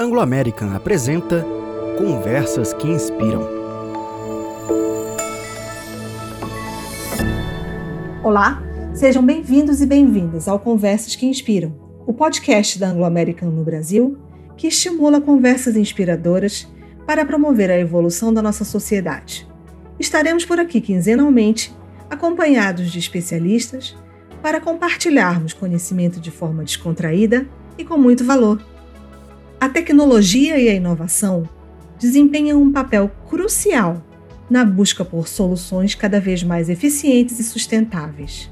Anglo American apresenta Conversas que Inspiram. Olá, sejam bem-vindos e bem-vindas ao Conversas que Inspiram, o podcast da Anglo American no Brasil que estimula conversas inspiradoras para promover a evolução da nossa sociedade. Estaremos por aqui quinzenalmente, acompanhados de especialistas, para compartilharmos conhecimento de forma descontraída e com muito valor. A tecnologia e a inovação desempenham um papel crucial na busca por soluções cada vez mais eficientes e sustentáveis.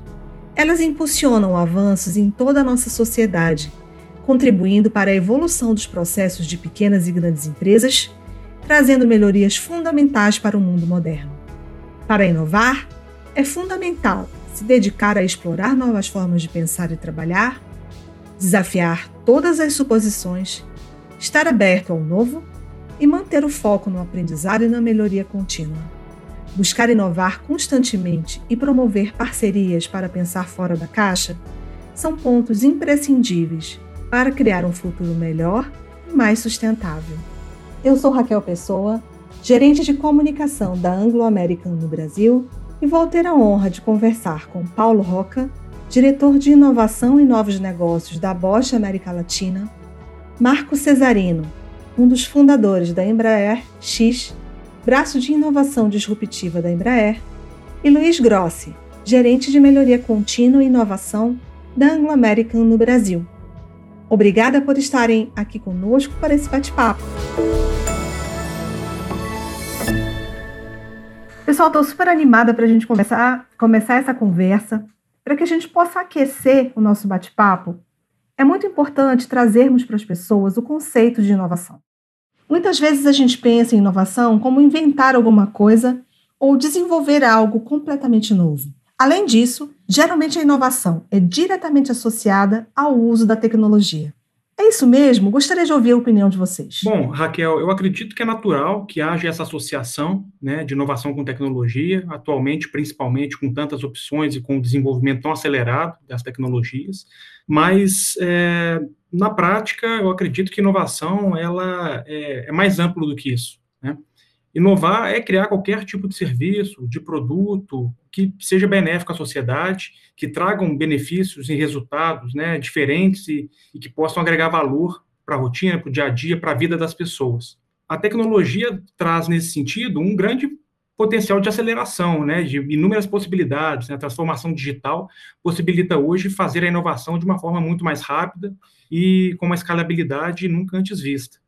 Elas impulsionam avanços em toda a nossa sociedade contribuindo para a evolução dos processos de pequenas e grandes empresas, trazendo melhorias fundamentais para o mundo moderno. Para inovar, é fundamental se dedicar a explorar novas formas de pensar e trabalhar, desafiar todas as suposições, estar aberto ao novo e manter o foco no aprendizado e na melhoria contínua. Buscar inovar constantemente e promover parcerias para pensar fora da caixa são pontos imprescindíveis para criar um futuro melhor e mais sustentável. Eu sou Raquel Pessoa, gerente de comunicação da Anglo American no Brasil, e vou ter a honra de conversar com Paulo Roca, diretor de inovação e novos negócios da Bosch América Latina, Marco Cesarino, um dos fundadores da Embraer X, braço de inovação disruptiva da Embraer, e Luiz Grossi, gerente de melhoria contínua e inovação da Anglo American no Brasil. Obrigada por estarem aqui conosco para esse bate-papo. Pessoal, estou super animada para a gente começar, começar essa conversa, para que a gente possa aquecer o nosso bate-papo. É muito importante trazermos para as pessoas o conceito de inovação. Muitas vezes a gente pensa em inovação como inventar alguma coisa ou desenvolver algo completamente novo. Além disso, geralmente a inovação é diretamente associada ao uso da tecnologia. É isso mesmo? Gostaria de ouvir a opinião de vocês. Bom, Raquel, eu acredito que é natural que haja essa associação né, de inovação com tecnologia, atualmente, principalmente com tantas opções e com o desenvolvimento tão acelerado das tecnologias, mas é, na prática eu acredito que inovação ela é, é mais amplo do que isso. Né? Inovar é criar qualquer tipo de serviço, de produto que seja benéfico à sociedade, que tragam benefícios e resultados né, diferentes e, e que possam agregar valor para a rotina, para o dia a dia, para a vida das pessoas. A tecnologia traz, nesse sentido, um grande potencial de aceleração, né, de inúmeras possibilidades. Né, a transformação digital possibilita hoje fazer a inovação de uma forma muito mais rápida e com uma escalabilidade nunca antes vista.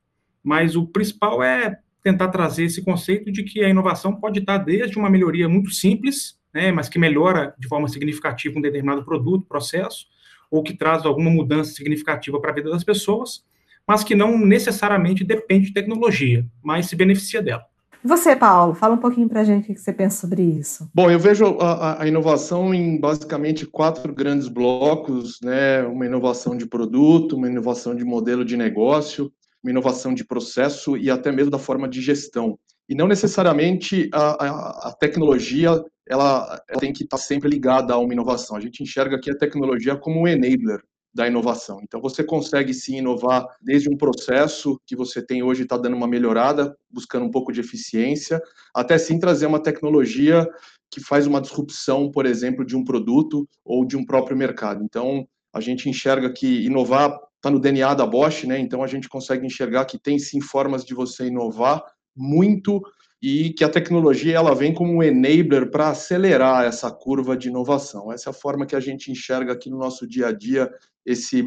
Mas o principal é tentar trazer esse conceito de que a inovação pode estar desde uma melhoria muito simples, né, mas que melhora de forma significativa um determinado produto, processo, ou que traz alguma mudança significativa para a vida das pessoas, mas que não necessariamente depende de tecnologia, mas se beneficia dela. Você, Paulo, fala um pouquinho para a gente o que você pensa sobre isso. Bom, eu vejo a, a, inovação em basicamente quatro grandes blocos, né? Uma inovação de produto, uma inovação de modelo de negócio, uma inovação de processo e até mesmo da forma de gestão. E não necessariamente a, a, a tecnologia ela, ela, tem que estar sempre ligada a uma inovação. A gente enxerga aqui a tecnologia como um enabler da inovação. Então você consegue sim inovar desde um processo que você tem hoje está dando uma melhorada, buscando um pouco de eficiência, até sim trazer uma tecnologia que faz uma disrupção, por exemplo, de um produto ou de um próprio mercado. Então a gente enxerga que inovar está no DNA da Bosch, né? Então a gente consegue enxergar que tem sim formas de você inovar muito e que a tecnologia ela vem como um enabler para acelerar essa curva de inovação. Essa é a forma que a gente enxerga aqui no nosso dia a dia esse,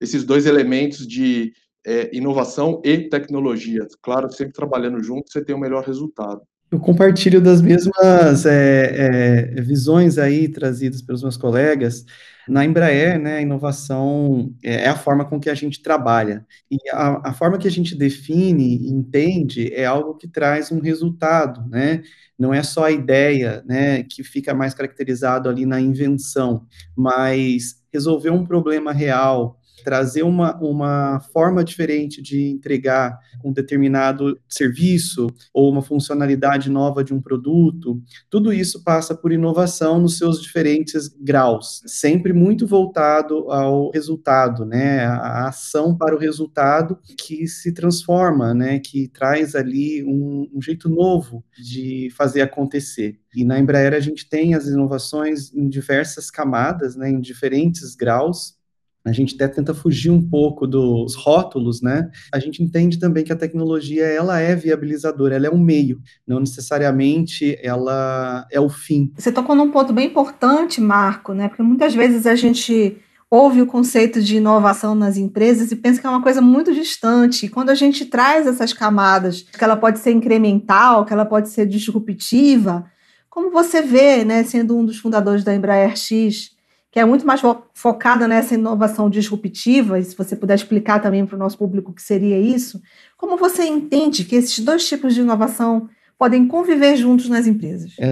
esses dois elementos de é, inovação e tecnologia. Claro, sempre trabalhando junto, você tem o melhor resultado. Eu compartilho das mesmas é, é, visões aí trazidas pelos meus colegas. Na Embraer, né, a inovação é, é a forma com que a gente trabalha. E a, a, forma que a gente define e entende é algo que traz um resultado, né? Não é só a ideia, né, que fica mais caracterizado ali na invenção, mas resolver um problema real, trazer uma, uma forma diferente de entregar um determinado serviço ou uma funcionalidade nova de um produto, tudo isso passa por inovação nos seus diferentes graus, sempre muito voltado ao resultado, né, a ação para o resultado que se transforma, né, que traz ali um, um jeito novo de fazer acontecer. E na Embraer a gente tem as inovações em diversas camadas, né, em diferentes graus, a gente até tenta fugir um pouco dos rótulos, né? A gente entende também que a tecnologia ela é viabilizadora, ela é um meio, não necessariamente ela é o fim. Você tocou num ponto bem importante, Marco, né? Porque muitas vezes a gente ouve o conceito de inovação nas empresas e pensa que é uma coisa muito distante. E quando a gente traz essas camadas, que ela pode ser incremental, que ela pode ser disruptiva, como você vê, né, sendo um dos fundadores da Embraer X, que é muito mais focada nessa inovação disruptiva, e se você puder explicar também para o nosso público o que seria isso, como você entende que esses dois tipos de inovação podem conviver juntos nas empresas? É,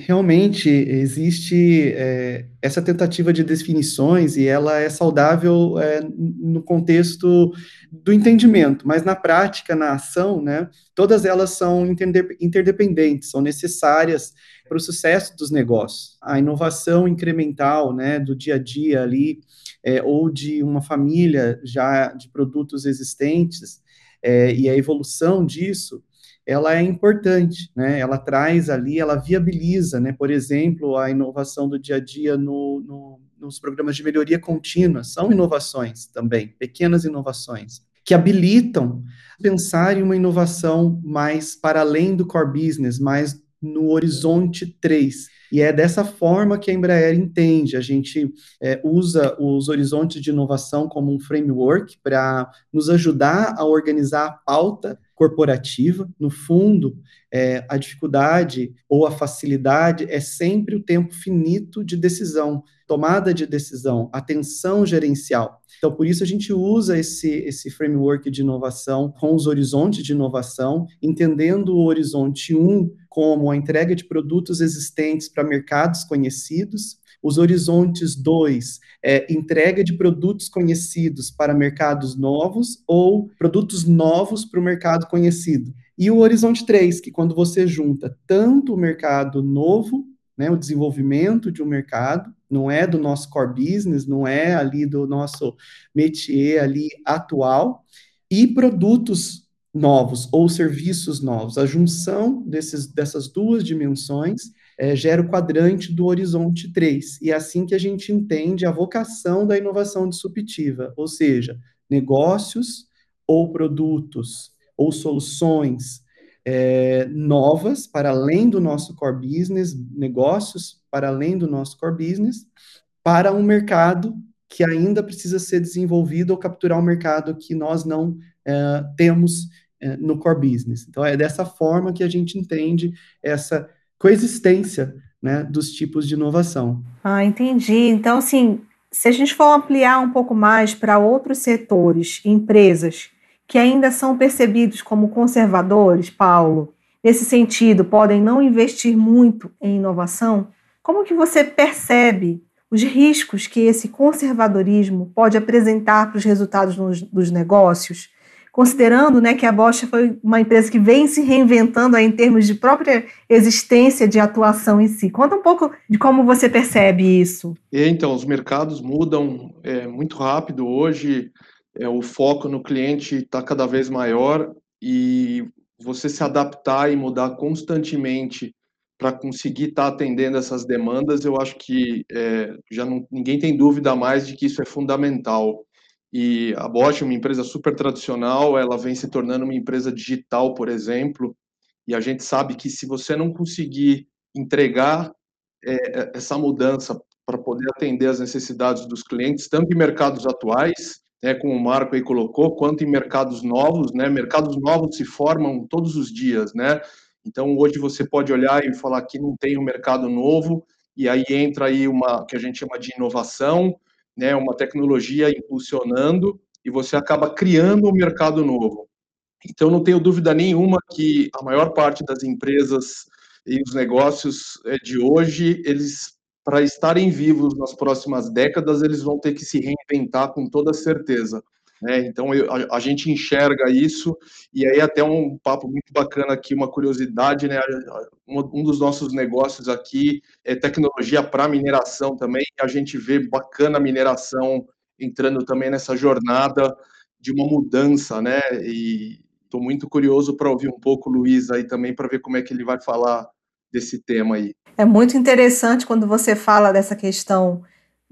realmente existe é, essa tentativa de definições e ela é saudável é, no contexto do entendimento, mas na prática, na ação, né, todas elas são interdependentes, são necessárias para o sucesso dos negócios. A inovação incremental, né, do dia a dia ali, é, ou de uma família já de produtos existentes, é, e a evolução disso, ela é importante, né? Ela traz ali, ela viabiliza, né? Por exemplo, a inovação do dia a dia no, no, nos programas de melhoria contínua são inovações também, pequenas inovações que habilitam pensar em uma inovação mais para além do core business, mais no horizonte 3. E é dessa forma que a Embraer entende. A gente é, usa os horizontes de inovação como um framework para nos ajudar a organizar a pauta corporativa. No fundo, é, a dificuldade ou a facilidade é sempre o tempo finito de decisão, tomada de decisão, atenção gerencial. Então, por isso a gente usa esse, esse framework de inovação com os horizontes de inovação, entendendo o horizonte 1 como a entrega de produtos existentes para mercados conhecidos, os horizontes 2 é entrega de produtos conhecidos para mercados novos ou produtos novos para o mercado conhecido. E o horizonte 3, que quando você junta tanto o mercado novo, né, o desenvolvimento de um mercado, não é do nosso core business, não é ali do nosso métier ali atual, e produtos novos ou serviços novos. A junção desses, dessas duas dimensões é, gera o quadrante do horizonte 3. E é assim que a gente entende a vocação da inovação disruptiva, ou seja, negócios ou produtos ou soluções é, novas para além do nosso core business, negócios para além do nosso core business, para um mercado que ainda precisa ser desenvolvido ou capturar um mercado que nós não é, temos no core business. Então, é dessa forma que a gente entende essa coexistência né, dos tipos de inovação. Ah, entendi. Então, assim, se a gente for ampliar um pouco mais para outros setores, empresas que ainda são percebidos como conservadores, Paulo, nesse sentido, podem não investir muito em inovação, como que você percebe os riscos que esse conservadorismo pode apresentar para os resultados nos, dos negócios? Considerando né, que a Bosch foi uma empresa que vem se reinventando aí em termos de própria existência de atuação em si. Conta um pouco de como você percebe isso. Então, os mercados mudam é, muito rápido hoje, é, o foco no cliente está cada vez maior e você se adaptar e mudar constantemente para conseguir estar tá atendendo essas demandas, eu acho que é, já não, ninguém tem dúvida mais de que isso é fundamental. E a Bosch, uma empresa super tradicional, ela vem se tornando uma empresa digital, por exemplo. E a gente sabe que se você não conseguir entregar é, é essa mudança para poder atender as necessidades dos clientes, tanto em mercados atuais, né, como o Marco aí colocou, quanto em mercados novos, né? Mercados novos se formam todos os dias, né? Então hoje você pode olhar e falar que não tem um mercado novo e aí entra aí uma que a gente chama de inovação, né, uma tecnologia impulsionando e você acaba criando um mercado novo. Então, não tenho dúvida nenhuma que a maior parte das empresas e os negócios eh, de hoje, eles para estarem vivos nas próximas décadas, eles vão ter que se reinventar com toda certeza. Né? Então eu, a, a, gente enxerga isso e aí até um papo muito bacana aqui, uma curiosidade, né? Um, um dos nossos negócios aqui é tecnologia para mineração também. a gente vê bacana a mineração entrando também nessa jornada de uma mudança, né? E estou muito curioso para ouvir um pouco o Luiz aí também para ver como é que ele vai falar desse tema aí. É muito interessante quando você fala dessa questão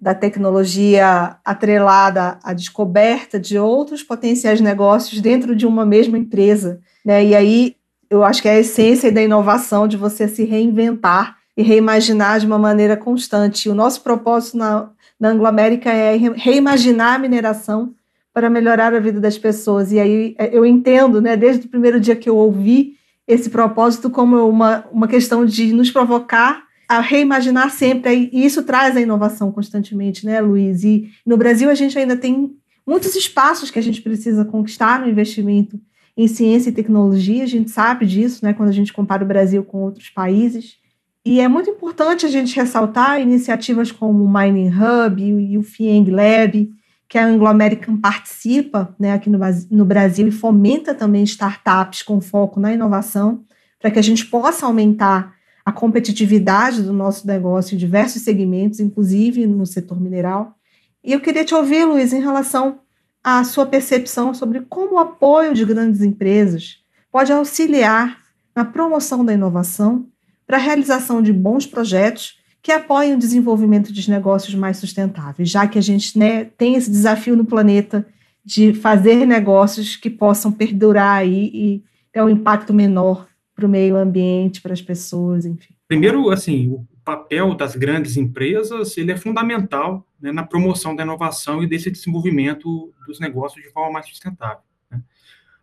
da tecnologia atrelada à descoberta de outros potenciais negócios dentro de uma mesma empresa. Né? E aí eu acho que é a essência da inovação de você se reinventar e reimaginar de uma maneira constante. O nosso propósito na, na Anglo-América é reimaginar a mineração para melhorar a vida das pessoas. E aí é, eu entendo, né, desde o primeiro dia que eu ouvi esse propósito, como uma, uma questão de nos provocar a reimaginar sempre, e isso traz a inovação constantemente, né, Luiz? E no Brasil a gente ainda tem muitos espaços que a gente precisa conquistar no investimento em ciência e tecnologia, a gente sabe disso, né, quando a gente compara o Brasil com outros países. E é muito importante a gente ressaltar iniciativas como o Mining Hub e o FIENG Lab, que a Anglo American participa né, aqui no, no Brasil e fomenta também startups com foco na inovação, para que a gente possa aumentar a competitividade do nosso negócio em diversos segmentos, inclusive no setor mineral. E eu queria te ouvir, Luiz, em relação à sua percepção sobre como o apoio de grandes empresas pode auxiliar na promoção da inovação para a realização de bons projetos que apoiem o desenvolvimento de negócios mais sustentáveis, já que a gente né, tem esse desafio no planeta de fazer negócios que possam perdurar aí e ter um impacto menor para o meio ambiente, para as pessoas, enfim? Primeiro, assim, o papel das grandes empresas ele é fundamental né, na promoção da inovação e desse desenvolvimento dos negócios de forma mais sustentável. Né?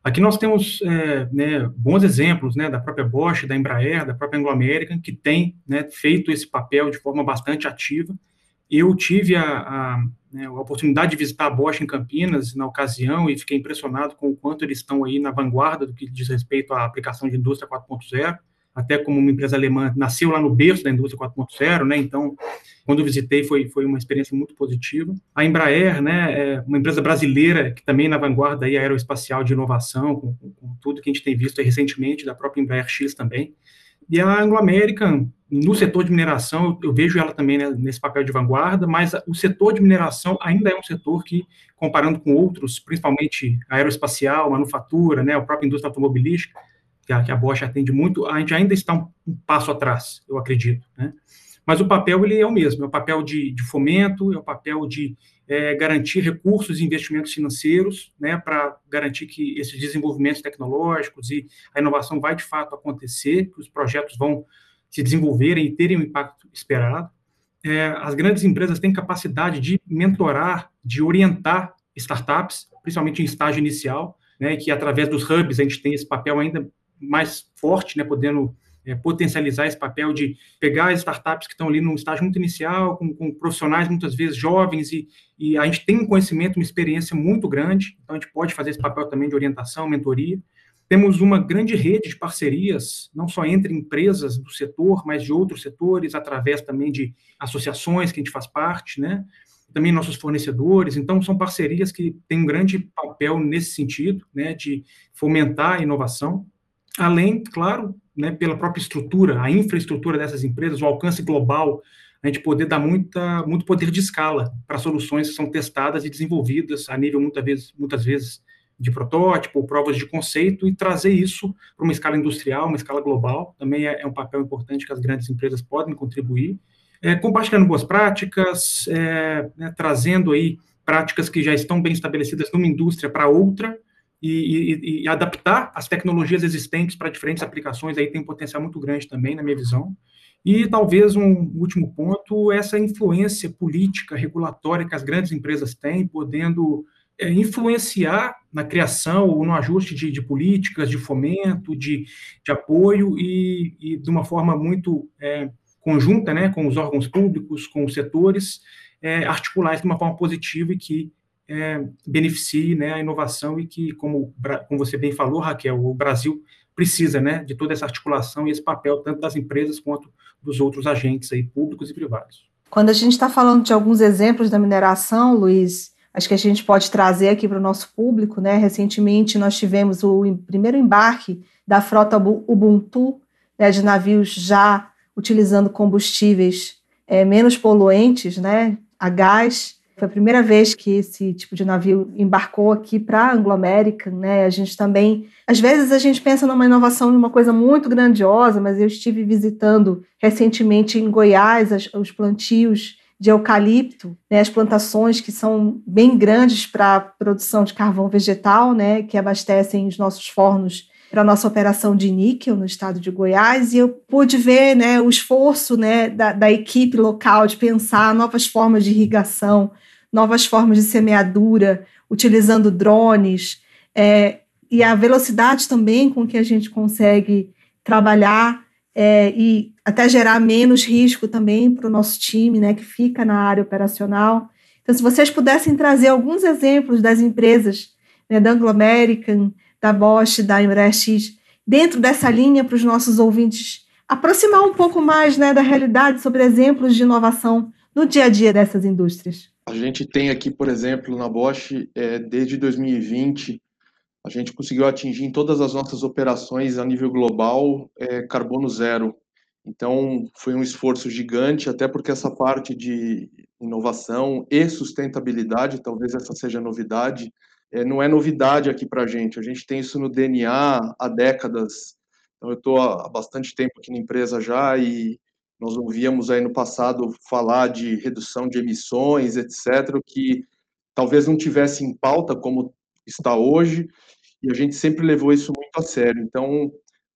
Aqui nós temos é, né, bons exemplos né, da própria Bosch, da Embraer, da própria Anglo American, que tem né, feito esse papel de forma bastante ativa. Eu tive a, a né, a oportunidade de visitar a Bosch em Campinas na ocasião e fiquei impressionado com o quanto eles estão aí na vanguarda do que diz respeito à aplicação de indústria 4.0, até como uma empresa alemã nasceu lá no berço da indústria 4.0, né? Então, quando visitei foi foi uma experiência muito positiva. A Embraer, né, é uma empresa brasileira que também é na vanguarda aí aeroespacial de inovação, com, com tudo que a gente tem visto recentemente da própria Embraer X também. E a Anglo American, no setor de mineração, eu, vejo ela também né, nesse papel de vanguarda, mas o setor de mineração ainda é um setor que, comparando com outros, principalmente aeroespacial, manufatura, né, a própria indústria automobilística, que a, que a Bosch atende muito, a gente ainda está um, um passo atrás, eu acredito. Né? Mas o papel ele é o mesmo, é o papel de, de fomento, é o papel de é, garantir recursos e investimentos financeiros, né, para garantir que esses desenvolvimentos tecnológicos e a inovação vai de fato acontecer, que os projetos vão se desenvolverem e terem o impacto esperado. É, as grandes empresas têm capacidade de mentorar, de orientar startups, principalmente em estágio inicial, né, que através dos hubs a gente tem esse papel ainda mais forte, né, podendo é, potencializar esse papel de pegar as startups que estão ali no estágio muito inicial, com, com profissionais muitas vezes jovens, e, e, a gente tem um conhecimento, uma experiência muito grande, então a gente pode fazer esse papel também de orientação, mentoria. Temos uma grande rede de parcerias, não só entre empresas do setor, mas de outros setores, através também de associações que a gente faz parte, né? Também nossos fornecedores. Então, são parcerias que têm um grande papel nesse sentido, né? De fomentar a inovação. Além, claro, né, pela própria estrutura, a infraestrutura dessas empresas, o alcance global, a gente poder dar muita, muito poder de escala para soluções que são testadas e desenvolvidas a nível, muitas vezes, muitas vezes de protótipo, provas de conceito, e trazer isso para uma escala industrial, uma escala global, também é, é, um papel importante que as grandes empresas podem contribuir. É, compartilhando boas práticas, é, né, trazendo aí práticas que já estão bem estabelecidas numa indústria para outra, e, e, e adaptar as tecnologias existentes para diferentes aplicações, aí tem um potencial muito grande também, na minha visão. E talvez um último ponto, essa influência política, regulatória que as grandes empresas têm, podendo é, influenciar na criação ou no ajuste de, de políticas, de fomento, de, de apoio e, e, de uma forma muito é, conjunta né, com os órgãos públicos, com os setores, é, articular isso de uma forma positiva e que é, beneficie né, a inovação e que, como, como você bem falou, Raquel, o Brasil precisa né, de toda essa articulação e esse papel, tanto das empresas quanto dos outros agentes aí, públicos e privados. Quando a gente está falando de alguns exemplos da mineração, Luiz, acho que a gente pode trazer aqui para o nosso público, né? Recentemente nós tivemos o primeiro embarque da frota Ubuntu, né, de navios já utilizando combustíveis é, menos poluentes, né, a gás. Foi a primeira vez que esse tipo de navio embarcou aqui para a Anglo-American, né? A gente também, às vezes a gente pensa numa inovação, numa coisa muito grandiosa, mas eu estive visitando recentemente em Goiás as, os plantios de eucalipto, né, as plantações que são bem grandes para produção de carvão vegetal, né, que abastecem os nossos fornos para a nossa operação de níquel no estado de Goiás, e eu pude ver né, o esforço né, da, da equipe local de pensar novas formas de irrigação, novas formas de semeadura, utilizando drones, é, e a velocidade também com que a gente consegue trabalhar é, e até gerar menos risco também para o nosso time, né, que fica na área operacional. Então, se vocês pudessem trazer alguns exemplos das empresas né, da Anglo American, da Bosch, da Embraer dentro dessa linha para os nossos ouvintes aproximar um pouco mais né, da realidade sobre exemplos de inovação no dia a dia dessas indústrias. A gente tem aqui, por exemplo, na Bosch, é, desde 2020, a gente conseguiu atingir em todas as nossas operações a nível global é, carbono zero. Então, foi um esforço gigante, até porque essa parte de inovação e sustentabilidade, talvez essa seja novidade, é, não é novidade aqui para a gente. A gente tem isso no DNA há décadas. Então, eu estou há bastante tempo aqui na empresa já e nós ouvíamos aí no passado falar de redução de emissões, etc., que talvez não tivesse em pauta como está hoje, e a gente sempre levou isso muito a sério. Então,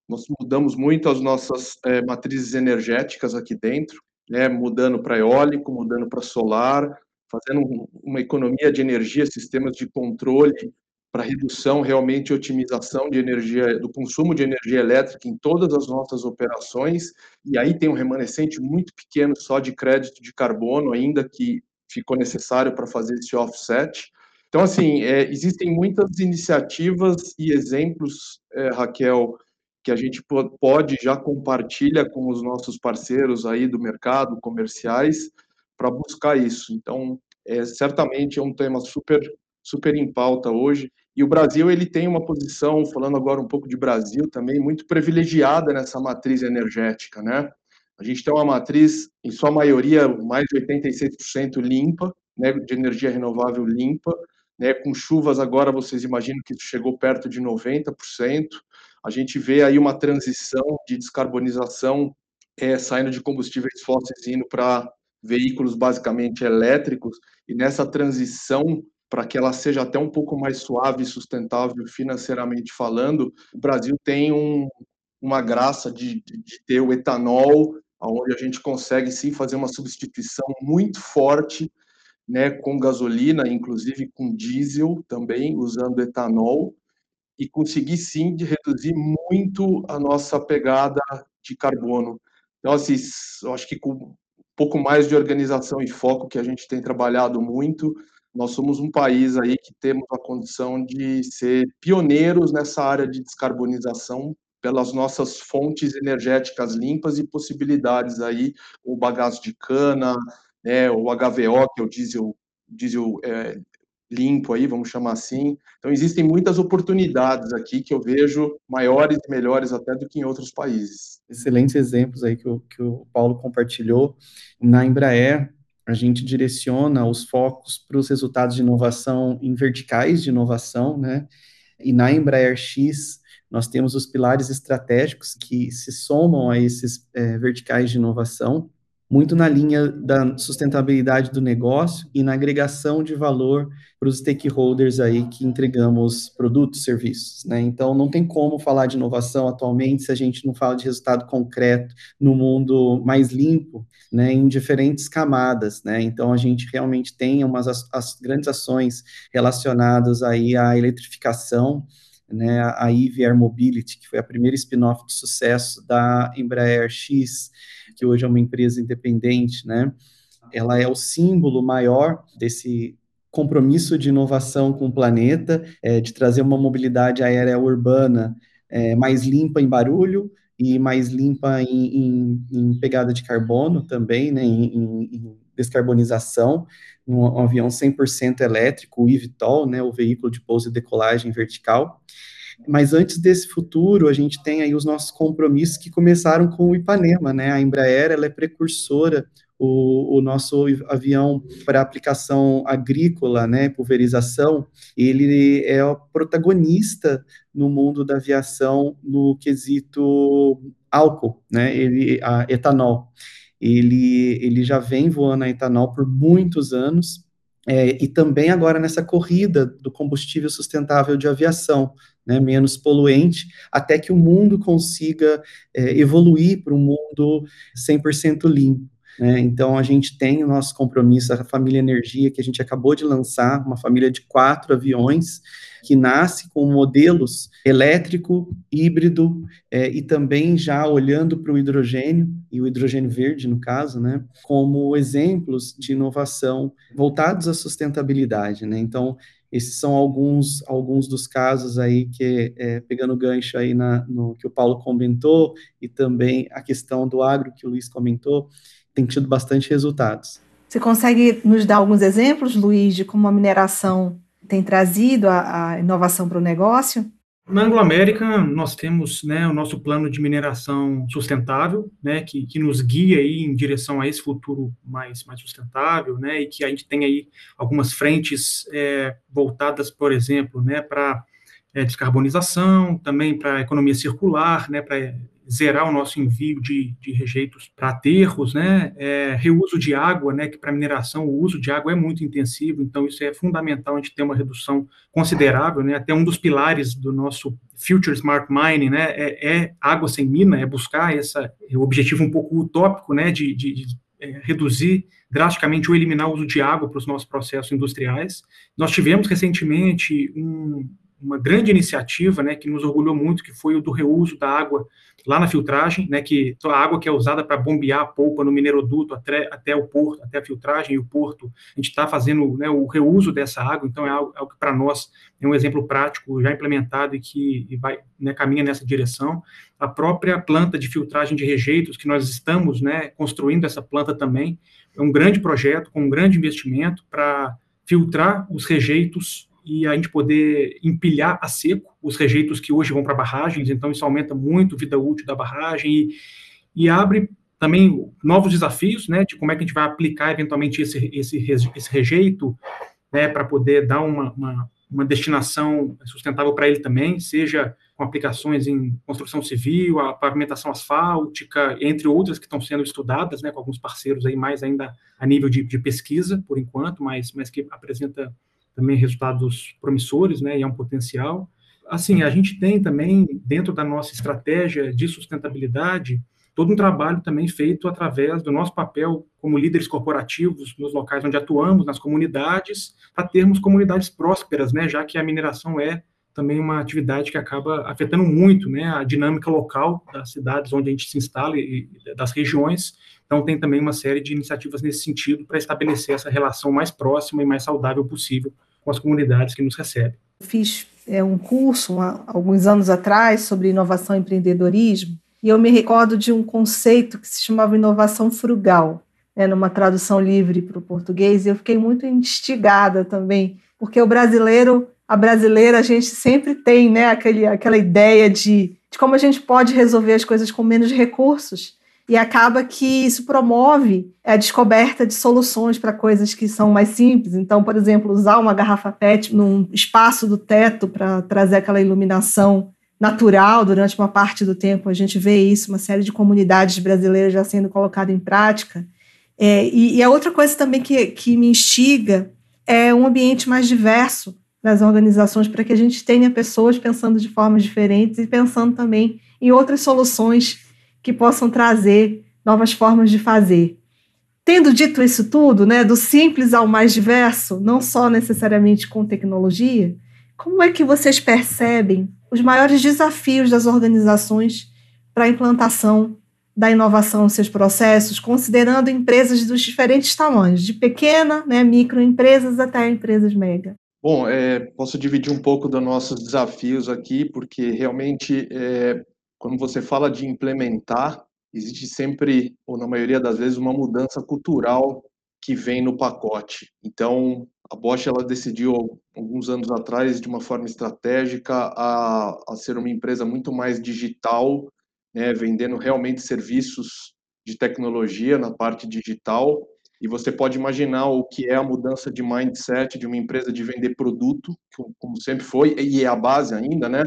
nós mudamos muito as nossas é, matrizes energéticas aqui dentro, né, mudando para eólico, mudando para solar, fazendo uma economia de energia, sistemas de controle para redução realmente e otimização de energia, do consumo de energia elétrica em todas as nossas operações, e aí tem um remanescente muito pequeno só de crédito de carbono ainda que ficou necessário para fazer esse offset. Então, assim, é, existem muitas iniciativas e exemplos, é, Raquel, que a gente pode já compartilha com os nossos parceiros aí do mercado, comerciais, para buscar isso. Então, é, certamente é um tema super super em pauta hoje. E o Brasil ele tem uma posição, falando agora um pouco de Brasil também, muito privilegiada nessa matriz energética, né? A gente tem uma matriz, em sua maioria, mais de 86% limpa, né, de energia renovável limpa, né, com chuvas agora, vocês imaginam que chegou perto de 90%. A gente vê aí uma transição de descarbonização é, saindo de combustíveis fósseis indo para veículos basicamente elétricos, e nessa transição para que ela seja até um pouco mais suave e sustentável financeiramente falando, o Brasil tem um, uma graça de, de, de, ter o etanol, onde a gente consegue sim fazer uma substituição muito forte né, com gasolina, inclusive com diesel também, usando etanol, e conseguir sim de reduzir muito a nossa pegada de carbono. Então, assim, eu acho que com um pouco mais de organização e foco que a gente tem trabalhado muito, nós somos um país aí que temos a condição de ser pioneiros nessa área de descarbonização pelas nossas fontes energéticas limpas e possibilidades aí, o bagaço de cana, né, o HVO, que é o diesel, diesel é, limpo aí, vamos chamar assim. Então existem muitas oportunidades aqui que eu vejo maiores e melhores até do que em outros países. Excelentes exemplos aí que o, que o Paulo compartilhou. Na Embraer, a gente direciona os focos para os resultados de inovação em verticais de inovação, né? E na Embraer X, nós temos os pilares estratégicos que se somam a esses é, verticais de inovação, muito na linha da sustentabilidade do negócio e na agregação de valor para os stakeholders aí que entregamos produtos, serviços, né? Então não tem como falar de inovação atualmente se a gente não fala de resultado concreto no mundo mais limpo, né, em diferentes camadas, né? Então a gente realmente tem umas as, as grandes ações relacionadas aí à eletrificação, né, a EV Air Mobility, que foi a primeira spin-off de sucesso da Embraer X, que hoje é uma empresa independente, né? Ela é o símbolo maior desse compromisso de inovação com o planeta, é, de trazer uma mobilidade aérea urbana é, mais limpa em barulho e mais limpa em, em, em pegada de carbono também, né? Em, em descarbonização, um, avião 100% elétrico, o eVTOL, né, o veículo de pouso e decolagem vertical. Mas antes desse futuro, a gente tem aí os nossos compromissos que começaram com o Ipanema, né? A Embraer, ela é precursora o, o, nosso avião para aplicação agrícola, né, pulverização, ele é o protagonista no mundo da aviação no quesito álcool, né, ele, a etanol. Ele, ele já vem voando a etanol por muitos anos, é, e também agora nessa corrida do combustível sustentável de aviação, né, menos poluente, até que o mundo consiga é, evoluir para um mundo 100% limpo. Né? Então, a gente tem o nosso compromisso, a família Energia, que a gente acabou de lançar, uma família de quatro aviões, que nasce com modelos elétrico, híbrido, é, e também já olhando para o hidrogênio, e o hidrogênio verde, no caso, né, como exemplos de inovação voltados à sustentabilidade. Né? Então, esses são alguns, alguns dos casos aí que, é, pegando gancho aí na, no que o Paulo comentou, e também a questão do agro que o Luiz comentou, tem tido bastante resultados. Você consegue nos dar alguns exemplos, Luiz, de como a mineração tem trazido a, a inovação para o negócio? Na Anglo-América, nós temos né, o nosso plano de mineração sustentável, né, que, que nos guia aí em direção a esse futuro mais, mais sustentável, né, e que a gente tem aí algumas frentes é, voltadas, por exemplo, né, para é, descarbonização, também para economia circular, né, para zerar o nosso envio de, de rejeitos para aterros, né, é, reuso de água, né, que para mineração o uso de água é muito intensivo, então isso é fundamental a gente ter uma redução considerável, né, até um dos pilares do nosso Future Smart Mining, né, é, é água sem mina, é buscar essa, é o objetivo um pouco utópico, né, de, de, de é, reduzir drasticamente ou eliminar o uso de água para os nossos processos industriais. Nós tivemos recentemente um, uma grande iniciativa, né, que nos orgulhou muito, que foi o do reuso da água lá na filtragem, né, que a água que é usada para bombear a polpa no mineroduto até, até o porto, até a filtragem e o porto, a gente está fazendo né, o reuso dessa água, então é algo, algo que para nós é um exemplo prático já implementado e que e vai, né, caminha nessa direção. A própria planta de filtragem de rejeitos, que nós estamos né, construindo essa planta também, é um grande projeto com um grande investimento para filtrar os rejeitos e a gente poder empilhar a seco os rejeitos que hoje vão para barragens, então isso aumenta muito a vida útil da barragem e, e abre também novos desafios, né, de como é que a gente vai aplicar eventualmente esse, esse, esse rejeito, né, para poder dar uma, uma, uma destinação sustentável para ele também, seja com aplicações em construção civil, a pavimentação asfáltica, entre outras que estão sendo estudadas, né, com alguns parceiros aí mais ainda a nível de, de pesquisa, por enquanto, mas, mas que apresenta também resultados promissores, né, e é um potencial. Assim, a gente tem também, dentro da nossa estratégia de sustentabilidade, todo um trabalho também feito através do nosso papel como líderes corporativos nos locais onde atuamos, nas comunidades, para termos comunidades prósperas, né, já que a mineração é também uma atividade que acaba afetando muito né, a dinâmica local das cidades onde a gente se instala e das regiões. Então, tem também uma série de iniciativas nesse sentido para estabelecer essa relação mais próxima e mais saudável possível com as comunidades que nos recebem. Fiz é, um curso alguns anos atrás sobre inovação e empreendedorismo e eu me recordo de um conceito que se chamava inovação frugal, né, numa tradução livre para o português, e eu fiquei muito instigada também, porque o brasileiro a brasileira, a gente sempre tem né, aquele, aquela ideia de, de como a gente pode resolver as coisas com menos recursos. E acaba que isso promove a descoberta de soluções para coisas que são mais simples. Então, por exemplo, usar uma garrafa PET num espaço do teto para trazer aquela iluminação natural durante uma parte do tempo. A gente vê isso, uma série de comunidades brasileiras já sendo colocada em prática. É, e, e a outra coisa também que, que me instiga é um ambiente mais diverso nas organizações para que a gente tenha pessoas pensando de formas diferentes e pensando também em outras soluções que possam trazer novas formas de fazer. Tendo dito isso tudo, né, do simples ao mais diverso, não só necessariamente com tecnologia, como é que vocês percebem os maiores desafios das organizações para a implantação da inovação nos seus processos, considerando empresas dos diferentes tamanhos, de pequena, né, microempresas até empresas mega? Bom, é, posso dividir um pouco dos nossos desafios aqui, porque realmente, é, quando você fala de implementar, existe sempre, ou na maioria das vezes, uma mudança cultural que vem no pacote. Então, a Bosch ela decidiu alguns anos atrás, de uma forma estratégica, a, a ser uma empresa muito mais digital, né, vendendo realmente serviços de tecnologia na parte digital. E você pode imaginar o que é a mudança de mindset de uma empresa de vender produto, como sempre foi, e é a base ainda, né?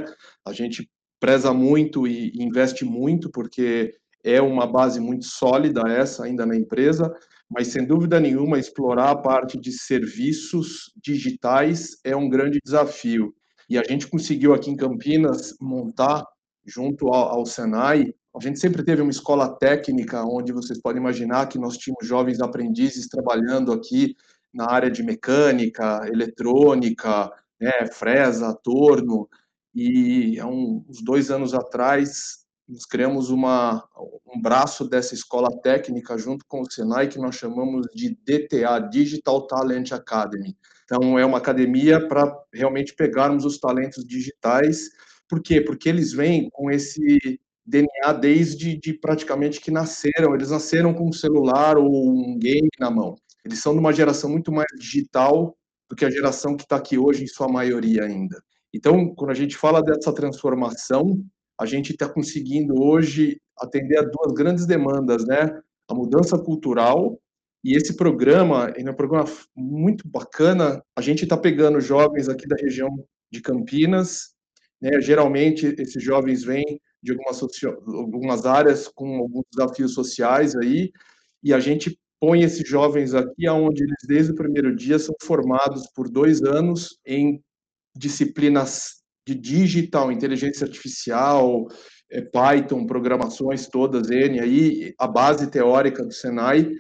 A gente preza muito e investe muito, porque é uma base muito sólida essa ainda na empresa, mas sem dúvida nenhuma explorar a parte de serviços digitais é um grande desafio. E a gente conseguiu aqui em Campinas montar junto ao, ao Senai, a gente sempre teve uma escola técnica onde vocês podem imaginar que nós tínhamos jovens aprendizes trabalhando aqui na área de mecânica, eletrônica, né, fresa, torno, e há uns dois anos atrás nós criamos uma, um braço dessa escola técnica junto com o Senai que nós chamamos de DTA, Digital Talent Academy. Então, é uma academia para realmente pegarmos os talentos digitais. Por quê? Porque eles vêm com esse DNA desde de praticamente que nasceram. Eles nasceram com um celular ou um game na mão. Eles são de uma geração muito mais digital do que a geração que está aqui hoje, em sua maioria ainda. Então, quando a gente fala dessa transformação, a gente está conseguindo hoje atender a duas grandes demandas, né? A mudança cultural e esse programa, é um programa muito bacana. A gente está pegando jovens aqui da região de Campinas, né? Geralmente esses jovens vêm de algumas, algumas áreas com alguns desafios sociais aí, e a gente põe esses jovens aqui, aonde eles desde o primeiro dia são formados por dois anos em disciplinas de digital, inteligência artificial, é, Python, programações todas, N aí, a base teórica do Senai,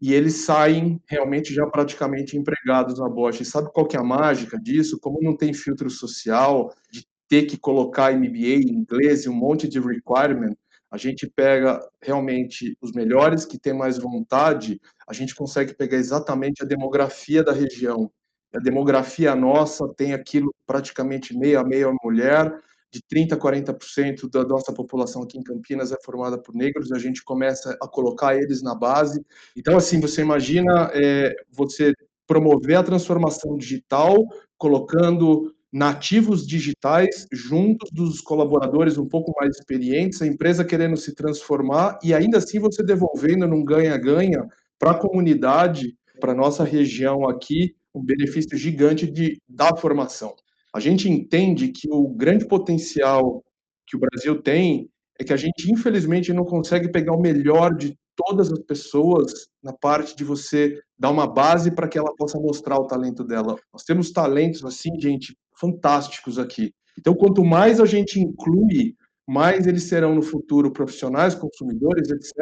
e eles saem realmente já praticamente empregados na Bosch. E sabe qual que é a mágica disso? Como não tem filtro social, de ter que colocar MBA em inglês e um monte de requirement, a gente pega realmente os melhores que têm mais vontade, a gente consegue pegar exatamente a demografia da região a demografia nossa tem aquilo praticamente meio a meio mulher, de 30% a 40% da nossa população aqui em Campinas é formada por negros, a gente começa a colocar eles na base. Então, assim, você imagina é, você promover a transformação digital, colocando nativos digitais juntos dos colaboradores um pouco mais experientes, a empresa querendo se transformar e ainda assim você devolvendo num ganha-ganha para a comunidade, para nossa região aqui, um benefício gigante de, da formação. A gente entende que o grande potencial que o Brasil tem é que a gente, infelizmente, não consegue pegar o melhor de todas as pessoas na parte de você dar uma base para que ela possa mostrar o talento dela. Nós temos talentos, assim, gente, fantásticos aqui. Então, quanto mais a gente inclui, mais eles serão no futuro profissionais, consumidores, etc.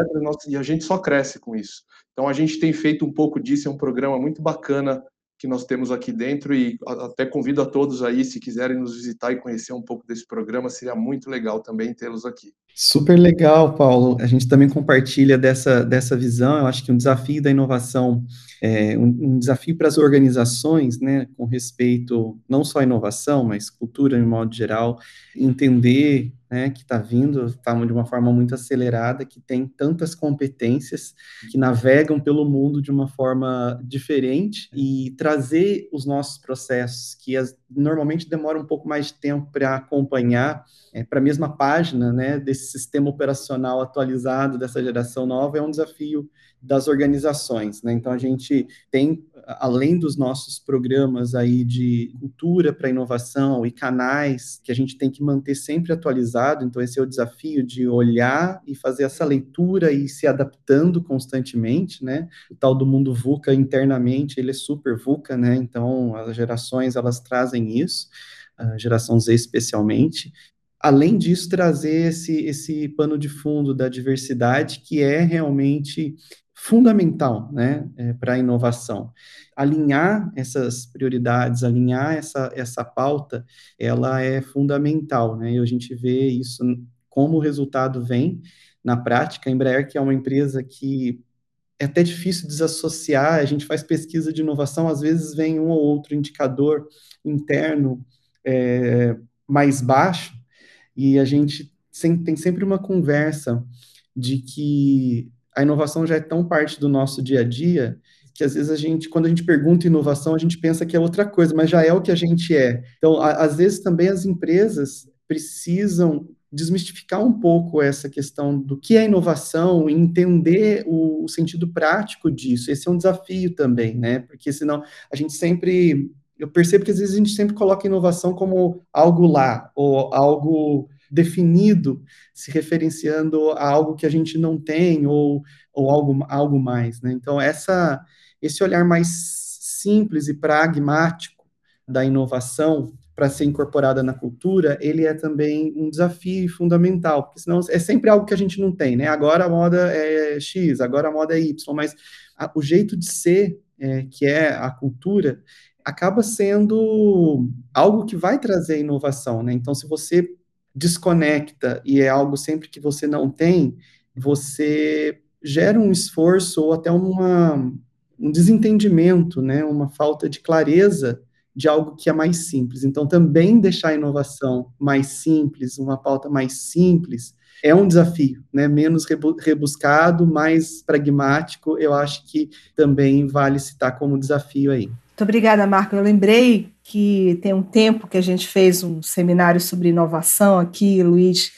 E a gente só cresce com isso. Então, a gente tem feito um pouco disso, é um programa muito bacana que nós temos aqui dentro e até convido a todos aí, se quiserem nos visitar e conhecer um pouco desse programa, seria muito legal também tê-los aqui. Super legal, Paulo. A gente também compartilha dessa, dessa visão. Eu acho que um desafio da inovação, é, um, um desafio para as organizações, né, com respeito não só à inovação, mas cultura em modo geral, entender né, que está vindo, está de uma forma muito acelerada, que tem tantas competências, que navegam pelo mundo de uma forma diferente e trazer os nossos processos, que as, normalmente demoram um pouco mais de tempo para acompanhar, é, para a mesma página, né, desse sistema operacional atualizado dessa geração nova é um desafio das organizações, né? Então a gente tem, além dos nossos programas aí de cultura para inovação e canais que a gente tem que manter sempre atualizado, então esse é o desafio de olhar e fazer essa leitura e se adaptando constantemente, né? O tal do mundo VUCA internamente, ele é super VUCA, né? Então as gerações elas trazem isso, a geração Z especialmente, além disso, trazer esse, esse pano de fundo da diversidade, que é realmente fundamental né, é, para a inovação. Alinhar essas prioridades, alinhar essa, essa pauta, ela é fundamental, né, e a gente vê isso como o resultado vem na prática. A Embraer, que é uma empresa que é até difícil desassociar, a gente faz pesquisa de inovação, às vezes vem um ou outro indicador interno é, mais baixo, e a gente tem sempre uma conversa de que a inovação já é tão parte do nosso dia a dia que às vezes a gente, quando a gente pergunta inovação, a gente pensa que é outra coisa, mas já é o que a gente é. Então, a, às vezes também as empresas precisam desmistificar um pouco essa questão do que é inovação e entender o, o, sentido prático disso. Esse é um desafio também, né? Porque senão a gente sempre. Eu percebo que às vezes a gente sempre coloca inovação como algo lá, ou algo definido, se referenciando a algo que a gente não tem, ou, ou algo, algo mais, né? Então, essa, esse olhar mais simples e pragmático da inovação para ser incorporada na cultura, ele é também um desafio fundamental, porque senão é sempre algo que a gente não tem, né? Agora a moda é X, agora a moda é Y, mas a, o jeito de ser, é, que é a cultura, acaba sendo algo que vai trazer inovação, né? Então, se você desconecta e é algo sempre que você não tem, você gera um esforço ou até uma, um desentendimento, né? Uma falta de clareza de algo que é mais simples. Então, também deixar a inovação mais simples, uma pauta mais simples, é um desafio, né? Menos rebuscado, mais pragmático, eu acho que também vale citar como desafio aí. Muito obrigada, Marco. Eu lembrei que tem um tempo que a gente fez um seminário sobre inovação aqui, o Luiz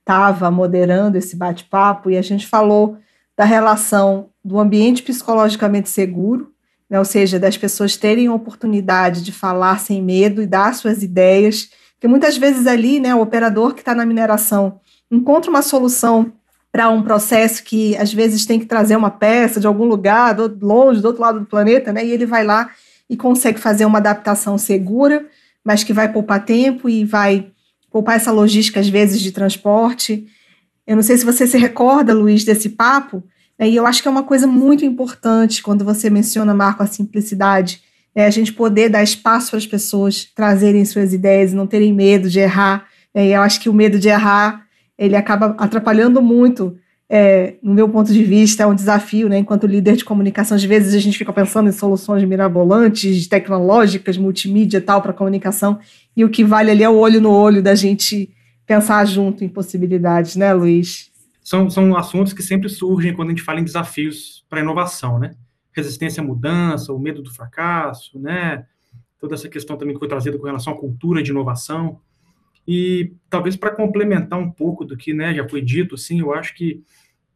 estava moderando esse bate-papo e a gente falou da relação do ambiente psicologicamente seguro né? ou seja, das pessoas terem a oportunidade de falar sem medo e dar suas ideias, porque muitas vezes ali, né, o operador que está na mineração encontra uma solução para um processo que às vezes tem que trazer uma peça de algum lugar, do, longe, do outro lado do planeta, né, e ele vai lá e consegue fazer uma adaptação segura, mas que vai poupar tempo e vai poupar essa logística, às vezes, de transporte. Eu não sei se você se recorda, Luiz, desse papo, é, e eu acho que é uma coisa muito importante quando você menciona, Marco, a simplicidade, é a gente poder dar espaço para as pessoas trazerem suas ideias, não terem medo de errar. É, e eu acho que o medo de errar, ele acaba atrapalhando muito, é, no meu ponto de vista, é um desafio, né? Enquanto líder de comunicação, às vezes a gente fica pensando em soluções mirabolantes, tecnológicas, multimídia tal para comunicação, e o que vale ali é o olho no olho da gente pensar junto em possibilidades, né, Luiz? são, são assuntos que sempre surgem quando a gente fala em desafios para inovação, né? Resistência à mudança, o medo do fracasso, né? Toda essa questão também que foi trazida com relação à cultura de inovação. E talvez para complementar um pouco do que né, já foi dito, assim, eu acho que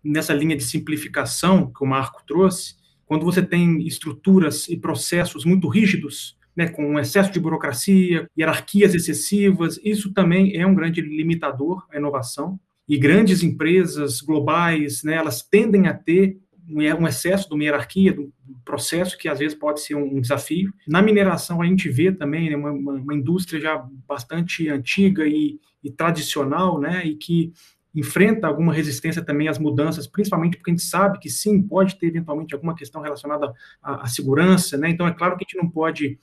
nessa linha de simplificação que o Marco trouxe, quando você tem estruturas e processos muito rígidos, né, com um excesso de burocracia, hierarquias excessivas, isso também é um grande limitador à inovação. E grandes empresas globais, né, elas tendem a ter um excesso de uma hierarquia, do processo que às vezes pode ser um desafio. Na mineração a gente vê também né, uma, uma, indústria já bastante antiga e, e, tradicional, né, e que enfrenta alguma resistência também às mudanças, principalmente porque a gente sabe que sim, pode ter eventualmente alguma questão relacionada à, à segurança, né, então é claro que a gente não pode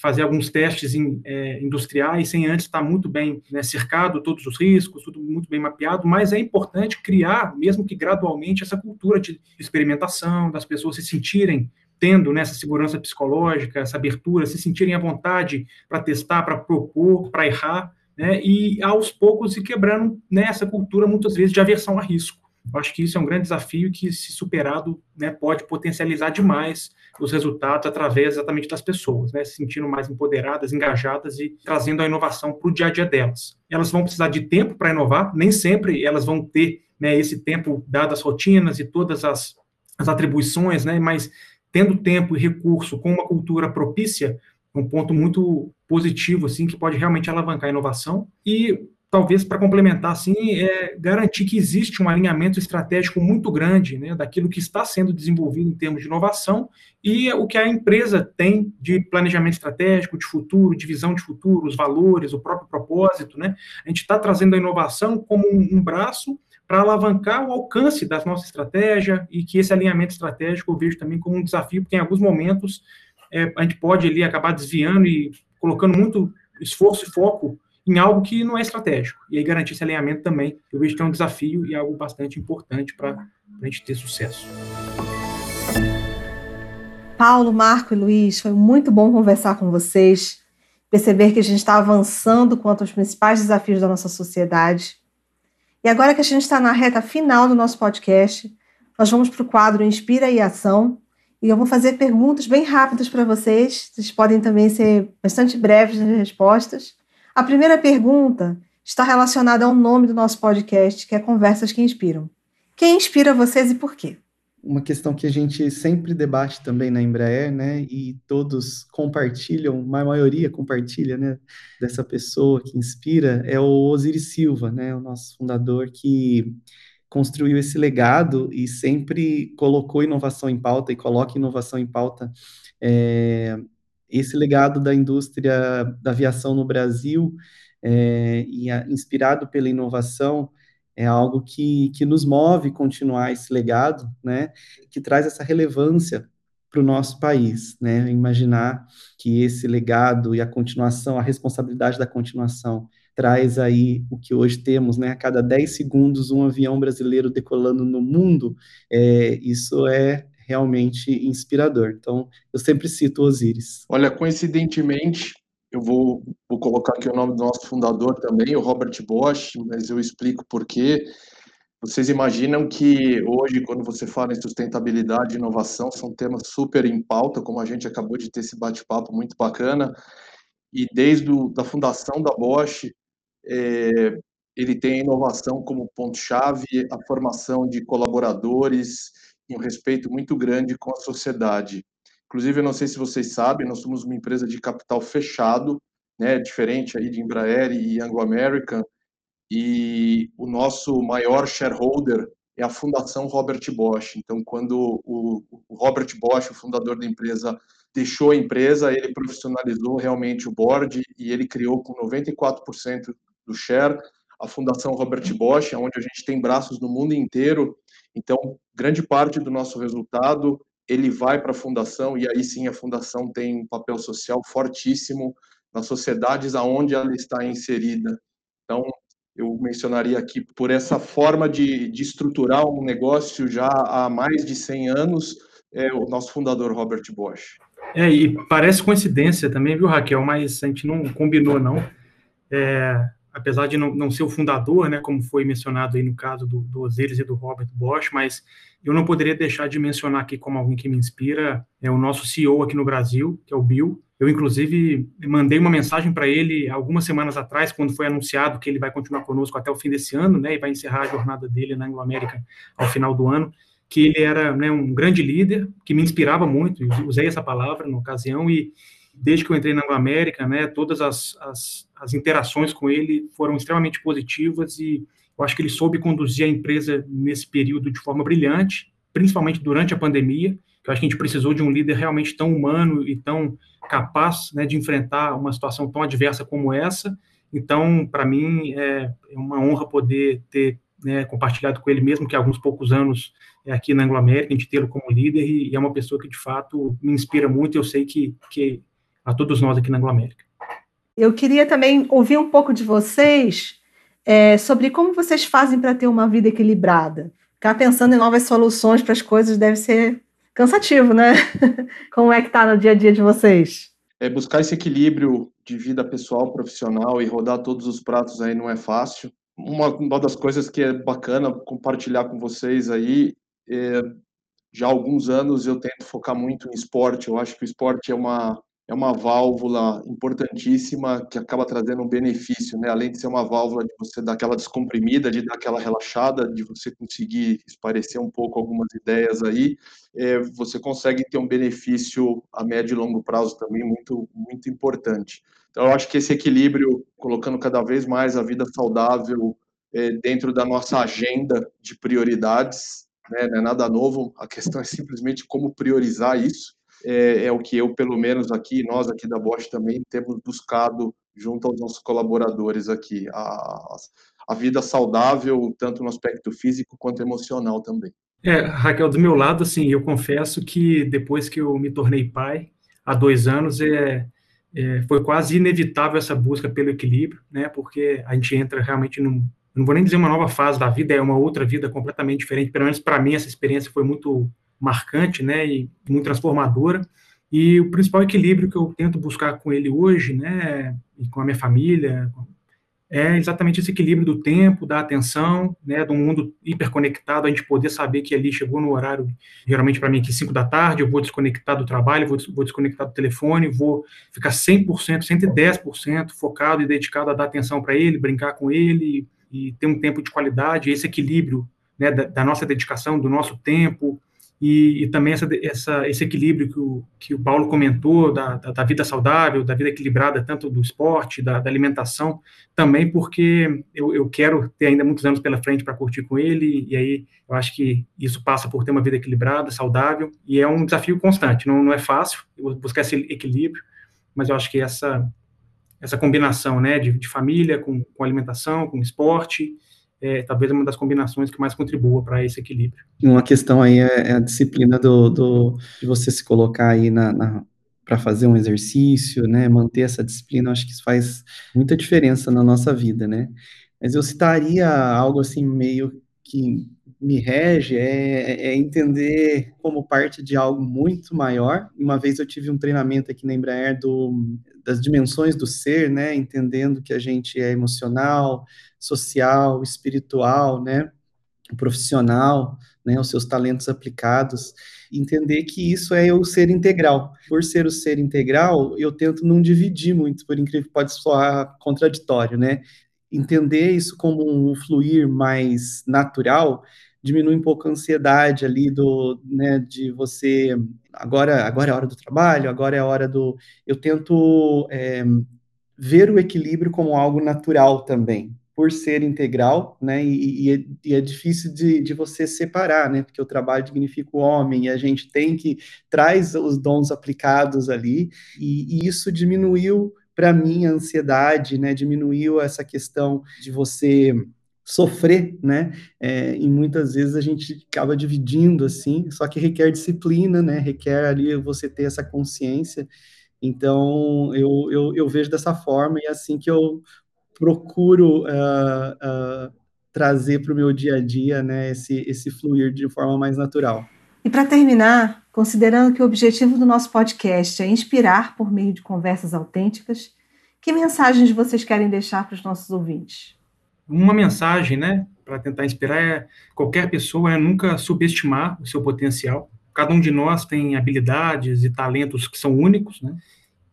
fazer alguns testes é, industriais sem antes estar muito bem né, cercado, todos os riscos, tudo muito bem mapeado, mas é importante criar, mesmo que gradualmente, essa cultura de experimentação, das pessoas se sentirem tendo né, segurança psicológica, essa abertura, se sentirem à vontade para testar, para propor, para errar, né, e aos poucos se quebrando nessa cultura, muitas vezes, de aversão a risco. Eu acho que isso é um grande desafio que, se superado, né, pode potencializar demais os resultados através exatamente das pessoas, né, se sentindo mais empoderadas, engajadas e trazendo a inovação para o dia a dia delas. Elas vão precisar de tempo para inovar, nem sempre elas vão ter né, esse tempo, dadas as rotinas e todas as, as atribuições, né, mas tendo tempo e recurso com uma cultura propícia, um ponto muito positivo, assim, que pode realmente alavancar a inovação. E talvez para complementar, assim, é garantir que existe um alinhamento estratégico muito grande né, daquilo que está sendo desenvolvido em termos de inovação e o que a empresa tem de planejamento estratégico, de futuro, de visão de futuro, os valores, o próprio propósito. Né? A gente está trazendo a inovação como um, um braço para alavancar o alcance da nossa estratégia e que esse alinhamento estratégico eu vejo também como um desafio, porque em alguns momentos é, a gente pode ali acabar desviando e colocando muito esforço e foco em algo que não é estratégico. E aí garantir esse alinhamento também, eu vejo que é um desafio e algo bastante importante para a gente ter sucesso. Paulo, Marco e Luiz, foi muito bom conversar com vocês, perceber que a gente está avançando quanto aos principais desafios da nossa sociedade. E agora que a gente está na reta final do nosso podcast, nós vamos para o quadro Inspira e Ação. e eu vou fazer perguntas bem rápidas para vocês. Vocês podem também ser bastante breves nas respostas. A primeira pergunta está relacionada ao nome do nosso podcast, que é Conversas que Inspiram. Quem inspira vocês e por quê? Uma questão que a gente sempre debate também na Embraer, né? E todos compartilham, a maioria compartilha, né? Dessa pessoa que inspira é o Osiris Silva, né? O nosso fundador que construiu esse legado e sempre colocou inovação em pauta e coloca inovação em pauta. É, esse legado da indústria da aviação no Brasil é, e a, inspirado pela inovação é algo que, que nos move continuar esse legado, né, que traz essa relevância para o nosso país, né, imaginar que esse legado e a continuação, a responsabilidade da continuação traz aí o que hoje temos, né? A cada 10 segundos, um avião brasileiro decolando no mundo, é, isso é realmente inspirador. Então, eu sempre cito Osiris. Olha, coincidentemente, eu vou, vou colocar aqui o nome do nosso fundador também, o Robert Bosch, mas eu explico por quê. Vocês imaginam que hoje, quando você fala em sustentabilidade e inovação, são temas super em pauta, como a gente acabou de ter esse bate-papo muito bacana, e desde a fundação da Bosch, é, ele tem a inovação como ponto-chave, a formação de colaboradores e um respeito muito grande com a sociedade. Inclusive, eu não sei se vocês sabem, nós somos uma empresa de capital fechado, né, diferente aí de Embraer e Anglo American, e o nosso maior shareholder é a Fundação Robert Bosch. Então, quando o, Robert Bosch, o fundador da empresa, deixou a empresa, ele profissionalizou realmente o board e ele criou com 94% do Share, a Fundação Robert Bosch, onde a gente tem braços no mundo inteiro. Então, grande parte do nosso resultado ele vai para a fundação e aí sim a fundação tem um papel social fortíssimo nas sociedades aonde ela está inserida. Então, eu mencionaria aqui por essa forma de, de estruturar um negócio já há mais de 100 anos, é o nosso fundador Robert Bosch. É, e parece coincidência também, viu, Raquel? Mas a gente não combinou, não. É, apesar de não, não, ser o fundador, né, como foi mencionado aí no caso do, do Osiris e do Robert Bosch, mas eu não poderia deixar de mencionar aqui como alguém que me inspira, é o nosso CEO aqui no Brasil, que é o Bill. Eu, inclusive, mandei uma mensagem para ele algumas semanas atrás, quando foi anunciado que ele vai continuar conosco até o fim desse ano, né, e vai encerrar a jornada dele na Anglo-América ao final do ano, que ele era né, um grande líder, que me inspirava muito, usei essa palavra na ocasião, e desde que eu entrei na Anglo-América, né, todas as, as, as, interações com ele foram extremamente positivas e eu acho que ele soube conduzir a empresa nesse período de forma brilhante, principalmente durante a pandemia, eu acho que a gente precisou de um líder realmente tão humano e tão capaz né, de enfrentar uma situação tão adversa como essa. Então, para mim, é, é uma honra poder ter né, compartilhado com ele, mesmo que há alguns poucos anos é, aqui na Anglo-América, a gente tê-lo como líder, e, e, é uma pessoa que, de fato, me inspira muito, eu sei que, que a todos nós aqui na Anglo-América. Eu queria também ouvir um pouco de vocês é, sobre como vocês fazem para ter uma vida equilibrada. Ficar pensando em novas soluções para as coisas deve ser cansativo, né? Como é que está no dia a dia de vocês? É buscar esse equilíbrio de vida pessoal, profissional e rodar todos os pratos aí não é fácil. Uma, uma das coisas que é bacana compartilhar com vocês aí é, já há alguns anos eu tento focar muito em esporte. Eu acho que o esporte é uma é uma válvula importantíssima que acaba trazendo um benefício, né? Além de ser uma válvula de você dar aquela descomprimida, de dar aquela relaxada, de você conseguir esparecer um pouco algumas ideias aí, é, você consegue ter um benefício a médio e longo prazo também muito, muito importante. Então, eu acho que esse equilíbrio, colocando cada vez mais a vida saudável é, dentro da nossa agenda de prioridades, né? não é nada novo, a questão é simplesmente como priorizar isso é, é, o que eu, pelo menos aqui, nós aqui da Bosch também temos buscado junto aos nossos colaboradores aqui, a, a vida saudável, tanto no aspecto físico quanto emocional também. É, Raquel, do meu lado, assim, eu confesso que depois que eu me tornei pai, há dois anos, é, é, foi quase inevitável essa busca pelo equilíbrio, né, porque a gente entra realmente num, não vou nem dizer uma nova fase da vida, é uma outra vida completamente diferente, pelo menos para mim essa experiência foi muito marcante, né, e muito transformadora. E o principal equilíbrio que eu tento buscar com ele hoje, né, e com a minha família, é exatamente esse equilíbrio do tempo, da atenção, né, do mundo hiperconectado, a gente poder saber que ali chegou no horário, geralmente para mim aqui 5 da tarde, eu vou desconectar do trabalho, vou, vou desconectar do telefone, vou ficar 100%, 110% focado e dedicado a dar atenção para ele, brincar com ele e, ter um tempo de qualidade, esse equilíbrio né, da, da nossa dedicação, do nosso tempo, e, e, também essa, essa, esse equilíbrio que o, que o Paulo comentou da, da, da, vida saudável, da vida equilibrada, tanto do esporte, da, da alimentação, também porque eu, eu, quero ter ainda muitos anos pela frente para curtir com ele, e aí eu acho que isso passa por ter uma vida equilibrada, saudável, e é um desafio constante, não, não é fácil buscar esse equilíbrio, mas eu acho que essa, essa combinação né, de, de família com, com alimentação, com esporte, é, talvez uma das combinações que mais contribua para esse equilíbrio. Uma questão aí é, é a disciplina do, do, de você se colocar aí na, na para fazer um exercício, né, manter essa disciplina, acho que isso faz muita diferença na nossa vida, né. Mas eu citaria algo assim meio que me rege é, é, entender como parte de algo muito maior. Uma vez eu tive um treinamento aqui na Embraer do, das dimensões do ser, né, entendendo que a gente é emocional, social, espiritual, né, profissional, né, os seus talentos aplicados, entender que isso é o ser integral. Por ser o ser integral, eu tento não dividir muito, por incrível que pode soar contraditório, né? Entender isso como um fluir mais natural diminui um pouco a ansiedade ali do, né, de você, agora, agora é a hora do trabalho, agora é a hora do, eu tento é, ver o equilíbrio como algo natural também, por ser integral, né, e, e, é, e é, difícil de, de, você separar, né, porque o trabalho dignifica o homem, e a gente tem que, traz os dons aplicados ali, e, e isso diminuiu para mim a ansiedade, né, diminuiu essa questão de você sofrer, né? É, e muitas vezes a gente acaba dividindo assim, só que requer disciplina, né? Requer ali você ter essa consciência. Então eu, eu, eu vejo dessa forma e é assim que eu procuro uh, uh, trazer para o meu dia a dia, né? Esse, esse fluir de forma mais natural. E para terminar, considerando que o objetivo do nosso podcast é inspirar por meio de conversas autênticas, que mensagens vocês querem deixar para os nossos ouvintes? uma mensagem, né, para tentar inspirar é qualquer pessoa é nunca subestimar o seu potencial. Cada um de nós tem habilidades e talentos que são únicos, né?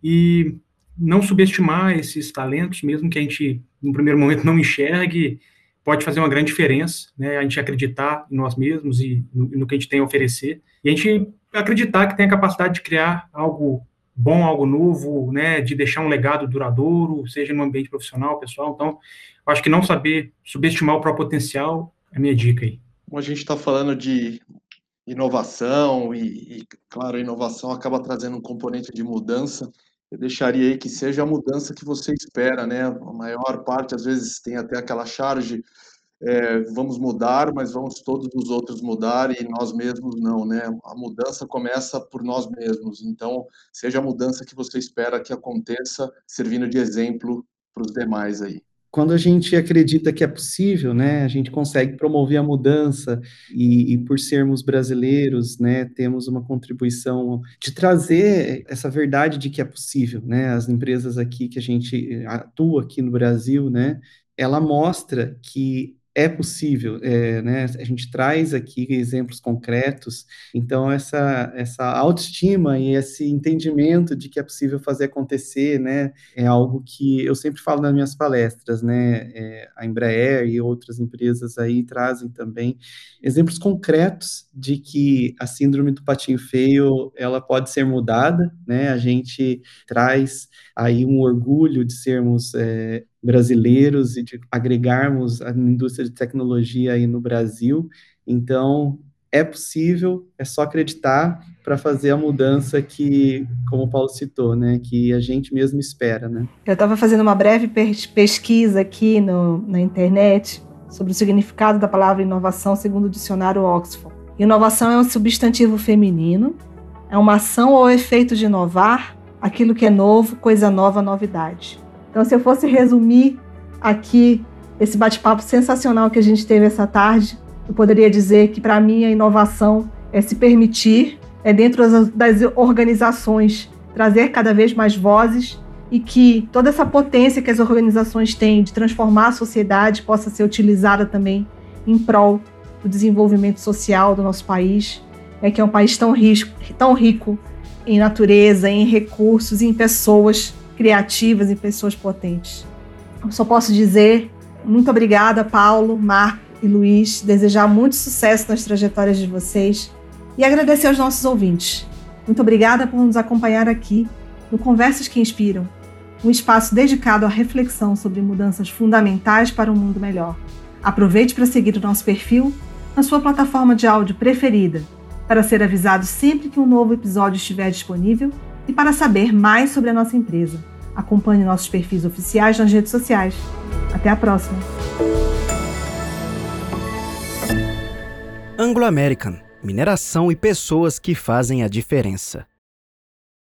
E não subestimar esses talentos, mesmo que a gente no primeiro momento não enxergue, pode fazer uma grande diferença, né? A gente acreditar em nós mesmos e no, no que a gente tem a oferecer, e a gente acreditar que tem a capacidade de criar algo bom, algo novo, né, de deixar um legado duradouro, seja no ambiente profissional, pessoal. Então, acho que não saber subestimar o próprio potencial é a minha dica aí. Como a gente está falando de inovação e, e, claro, a inovação acaba trazendo um componente de mudança, eu deixaria aí que seja a mudança que você espera, né? A maior parte, às vezes, tem até aquela charge é, vamos mudar, mas vamos todos os outros mudar e nós mesmos não, né? A mudança começa por nós mesmos. Então, seja a mudança que você espera que aconteça, servindo de exemplo para os demais aí quando a gente acredita que é possível, né, a gente consegue promover a mudança e, e, por sermos brasileiros, né, temos uma contribuição de trazer essa verdade de que é possível, né, as empresas aqui que a gente atua aqui no Brasil, né, ela mostra que é possível, é, né? A gente traz aqui exemplos concretos, então essa, essa autoestima e esse entendimento de que é possível fazer acontecer, né? É algo que eu sempre falo nas minhas palestras, né? É, a Embraer e outras empresas aí trazem também exemplos concretos de que a síndrome do patinho feio, ela pode ser mudada, né? A gente traz aí um orgulho de sermos é, brasileiros e de agregarmos a indústria de tecnologia aí no Brasil. Então, é possível, é só acreditar para fazer a mudança que, como o Paulo citou, né, que a gente mesmo espera, né? Eu estava fazendo uma breve pesquisa aqui no, na internet sobre o significado da palavra inovação segundo o dicionário Oxford. Inovação é um substantivo feminino, é uma ação ou efeito de inovar, aquilo que é novo, coisa nova, novidade. Então, se eu fosse resumir aqui esse bate-papo sensacional que a gente teve essa tarde, eu poderia dizer que, para mim, a inovação é se permitir, é dentro das, organizações, trazer cada vez mais vozes e que toda essa potência que as organizações têm de transformar a sociedade possa ser utilizada também em prol do desenvolvimento social do nosso país, é que é um país tão, risco, tão rico em natureza, em recursos, em pessoas criativas e pessoas potentes. Eu só posso dizer muito obrigada, Paulo, Marco e Luiz, desejar muito sucesso nas trajetórias de vocês e agradecer aos nossos ouvintes. Muito obrigada por nos acompanhar aqui no Conversas que Inspiram, um espaço dedicado à reflexão sobre mudanças fundamentais para um mundo melhor. Aproveite para seguir o nosso perfil na sua plataforma de áudio preferida, para ser avisado sempre que um novo episódio estiver disponível e para saber mais sobre a nossa empresa. Acompanhe nossos perfis oficiais nas redes sociais. Até a próxima! Anglo American mineração e pessoas que fazem a diferença.